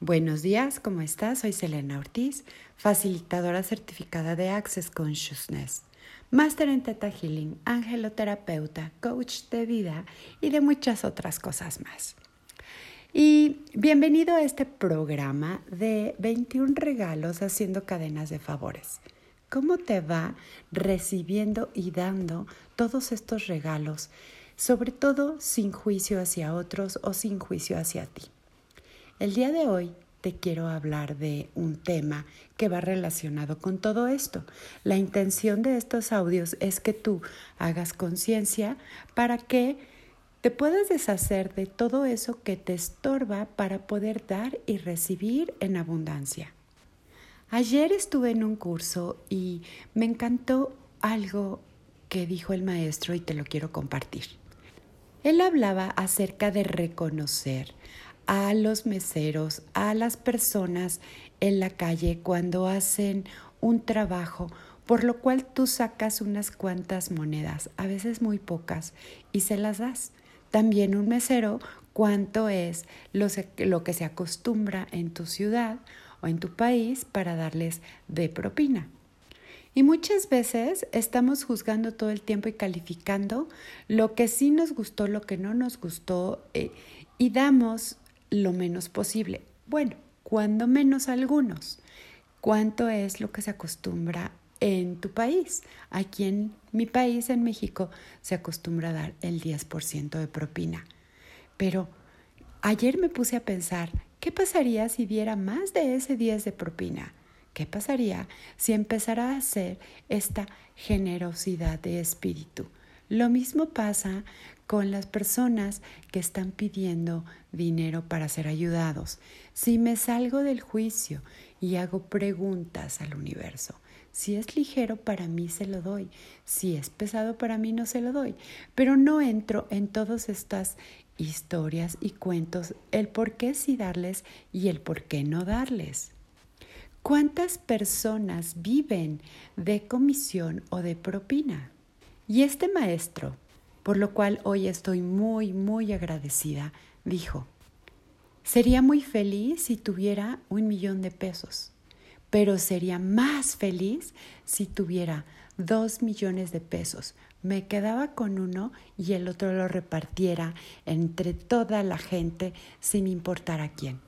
Buenos días, ¿cómo estás? Soy Selena Ortiz, facilitadora certificada de Access Consciousness, máster en Theta Healing, angeloterapeuta, coach de vida y de muchas otras cosas más. Y bienvenido a este programa de 21 regalos haciendo cadenas de favores. ¿Cómo te va recibiendo y dando todos estos regalos, sobre todo sin juicio hacia otros o sin juicio hacia ti? El día de hoy te quiero hablar de un tema que va relacionado con todo esto. La intención de estos audios es que tú hagas conciencia para que te puedas deshacer de todo eso que te estorba para poder dar y recibir en abundancia. Ayer estuve en un curso y me encantó algo que dijo el maestro y te lo quiero compartir. Él hablaba acerca de reconocer a los meseros, a las personas en la calle cuando hacen un trabajo, por lo cual tú sacas unas cuantas monedas, a veces muy pocas, y se las das. También un mesero, cuánto es lo, que se acostumbra en tu ciudad o en tu país para darles de propina. Y muchas veces estamos juzgando todo el tiempo y calificando lo que sí nos gustó, lo que no nos gustó, eh, y damos lo menos posible. Bueno, cuando menos algunos. ¿Cuánto es lo que se acostumbra en tu país? Aquí en mi país, en México, se acostumbra a dar el 10% de propina. Pero ayer me puse a pensar, ¿qué pasaría si diera más de ese 10 de propina? ¿Qué pasaría si empezara a hacer esta generosidad de espíritu? Lo mismo pasa con las personas que están pidiendo dinero para ser ayudados. Si me salgo del juicio y hago preguntas al universo, si es ligero para mí se lo doy, si es pesado para mí no se lo doy, pero no entro en todas estas historias y cuentos el por qué sí darles y el por qué no darles. ¿Cuántas personas viven de comisión o de propina? Y este maestro, por lo cual hoy estoy muy, muy agradecida, dijo, sería muy feliz si tuviera un millón de pesos, pero sería más feliz si tuviera dos millones de pesos. Me quedaba con uno y el otro lo repartiera entre toda la gente sin importar a quién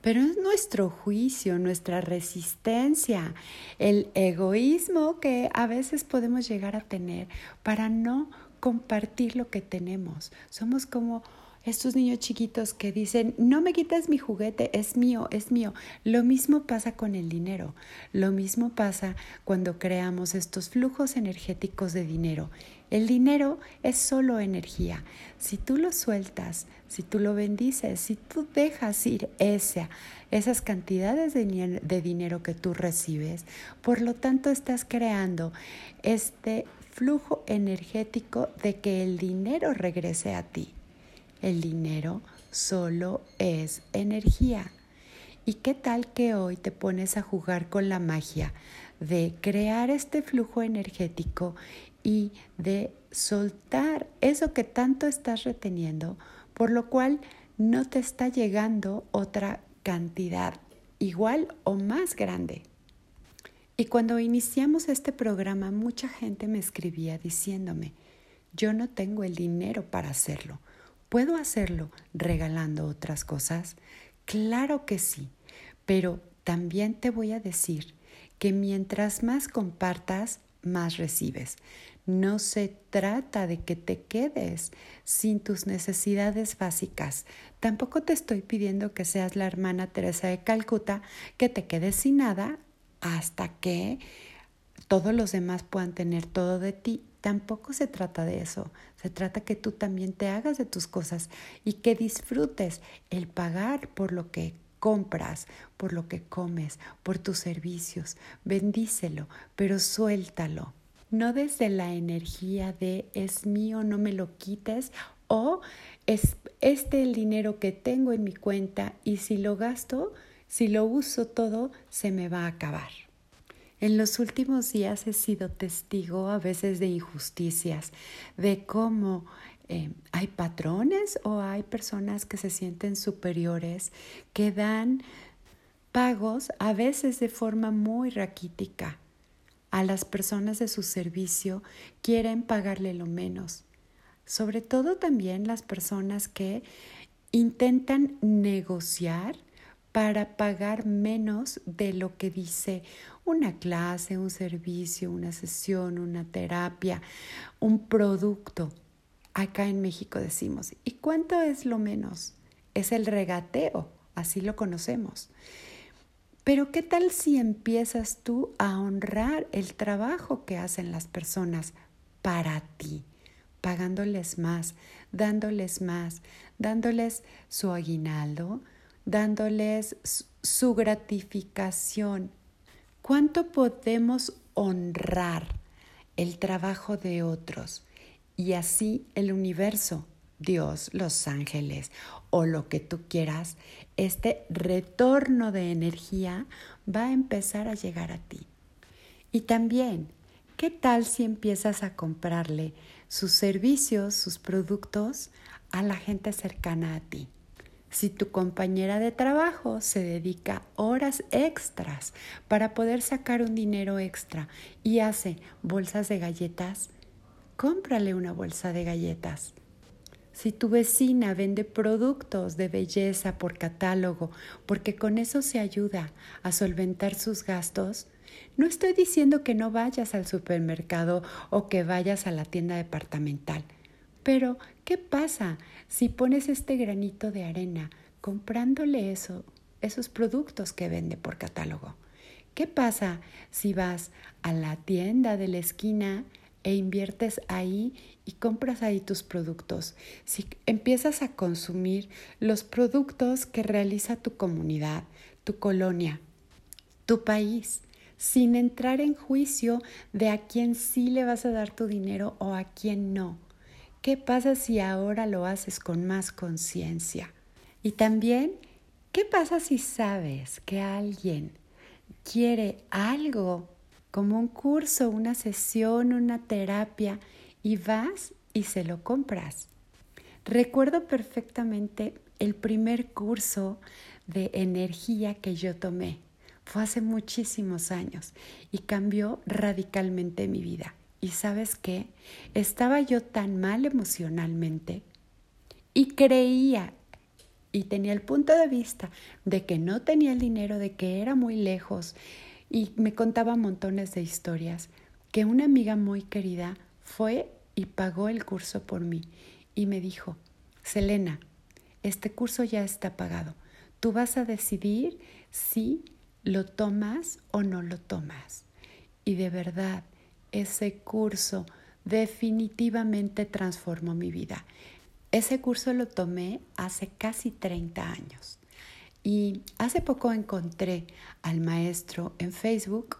pero es nuestro juicio, nuestra resistencia, el egoísmo que a veces podemos llegar a tener para no compartir lo que tenemos. Somos como estos niños chiquitos que dicen, no me quites mi juguete, es mío, es mío. Lo mismo pasa con el dinero, lo mismo pasa cuando creamos estos flujos energéticos de dinero. El dinero es solo energía. Si tú lo sueltas, si tú lo bendices, si tú dejas ir esa, esas cantidades de, de dinero que tú recibes, por lo tanto estás creando este flujo energético de que el dinero regrese a ti. El dinero solo es energía. ¿Y qué tal que hoy te pones a jugar con la magia de crear este flujo energético y de soltar eso que tanto estás reteniendo, por lo cual no te está llegando otra cantidad igual o más grande? Y cuando iniciamos este programa, mucha gente me escribía diciéndome, yo no tengo el dinero para hacerlo ¿Puedo hacerlo regalando otras cosas? Claro que sí, pero también te voy a decir que mientras más compartas, más recibes. No se trata de que te quedes sin tus necesidades básicas. Tampoco te estoy pidiendo que seas la hermana Teresa de Calcuta, que te quedes sin nada hasta que todos los demás puedan tener todo de ti Tampoco se trata de eso, se trata que tú también te hagas de tus cosas y que disfrutes el pagar por lo que compras, por lo que comes, por tus servicios. Bendícelo, pero suéltalo. No desde la energía de es mío, no me lo quites o es este el dinero que tengo en mi cuenta y si lo gasto, si lo uso todo, se me va a acabar. En los últimos días he sido testigo a veces de injusticias, de cómo eh, hay patrones o hay personas que se sienten superiores, que dan pagos a veces de forma muy raquítica. A las personas de su servicio quieren pagarle lo menos. Sobre todo también las personas que intentan negociar para pagar menos de lo que dice una clase, un servicio, una sesión, una terapia, un producto. Acá en México decimos, ¿y cuánto es lo menos? Es el regateo, así lo conocemos. Pero ¿qué tal si empiezas tú a honrar el trabajo que hacen las personas para ti? pagándoles más, dándoles más, dándoles su aguinaldo, dándoles su gratificación. ¿Cuánto podemos honrar el trabajo de otros? Y así el universo, Dios, los ángeles o lo que tú quieras, este retorno de energía va a empezar a llegar a ti. Y también, ¿qué tal si empiezas a comprarle sus servicios, sus productos a la gente cercana a ti? Si tu compañera de trabajo se dedica horas extras para poder sacar un dinero extra y hace bolsas de galletas, cómprale una bolsa de galletas. Si tu vecina vende productos de belleza por catálogo, porque con eso se ayuda a solventar sus gastos, no estoy diciendo que no vayas al supermercado o que vayas a la tienda departamental. Pero, ¿qué pasa si pones este granito de arena comprándole eso, esos productos que vende por catálogo? ¿Qué pasa si vas a la tienda de la esquina e inviertes ahí y compras ahí tus productos? Si empiezas a consumir los productos que realiza tu comunidad, tu colonia, tu país, sin entrar en juicio de a quién sí le vas a dar tu dinero o a quién no. ¿Qué pasa si ahora lo haces con más conciencia? Y también, ¿qué pasa si sabes que alguien quiere algo como un curso, una sesión, una terapia y vas y se lo compras? Recuerdo perfectamente el primer curso de energía que yo tomé. Fue hace muchísimos años y cambió radicalmente mi vida. ¿Y sabes qué? Estaba yo tan mal emocionalmente y creía y tenía el punto de vista de que no tenía el dinero, de que era muy lejos y me contaba montones de historias, que una amiga muy querida fue y pagó el curso por mí y me dijo, Selena, este curso ya está pagado. Tú vas a decidir si ¿Lo tomas o no lo tomas? Y de verdad, ese curso definitivamente transformó mi vida. Ese curso lo tomé hace casi 30 años. Y hace poco encontré al maestro en Facebook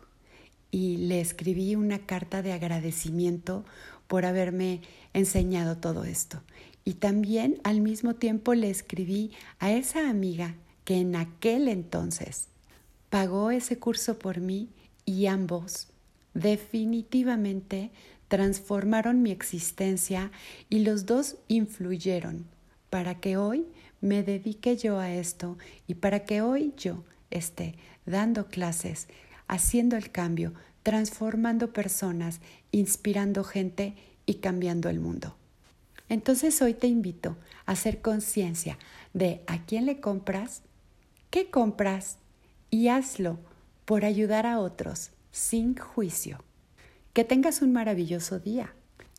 y le escribí una carta de agradecimiento por haberme enseñado todo esto. Y también al mismo tiempo le escribí a esa amiga que en aquel entonces pagó ese curso por mí y ambos definitivamente transformaron mi existencia y los dos influyeron para que hoy me dedique yo a esto y para que hoy yo esté dando clases, haciendo el cambio, transformando personas, inspirando gente y cambiando el mundo. Entonces hoy te invito a hacer conciencia de a quién le compras, qué compras y hazlo por ayudar a otros sin juicio. Que tengas un maravilloso día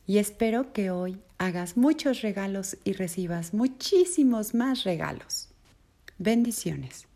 y espero que hoy hagas muchos regalos y recibas muchísimos más regalos. Bendiciones.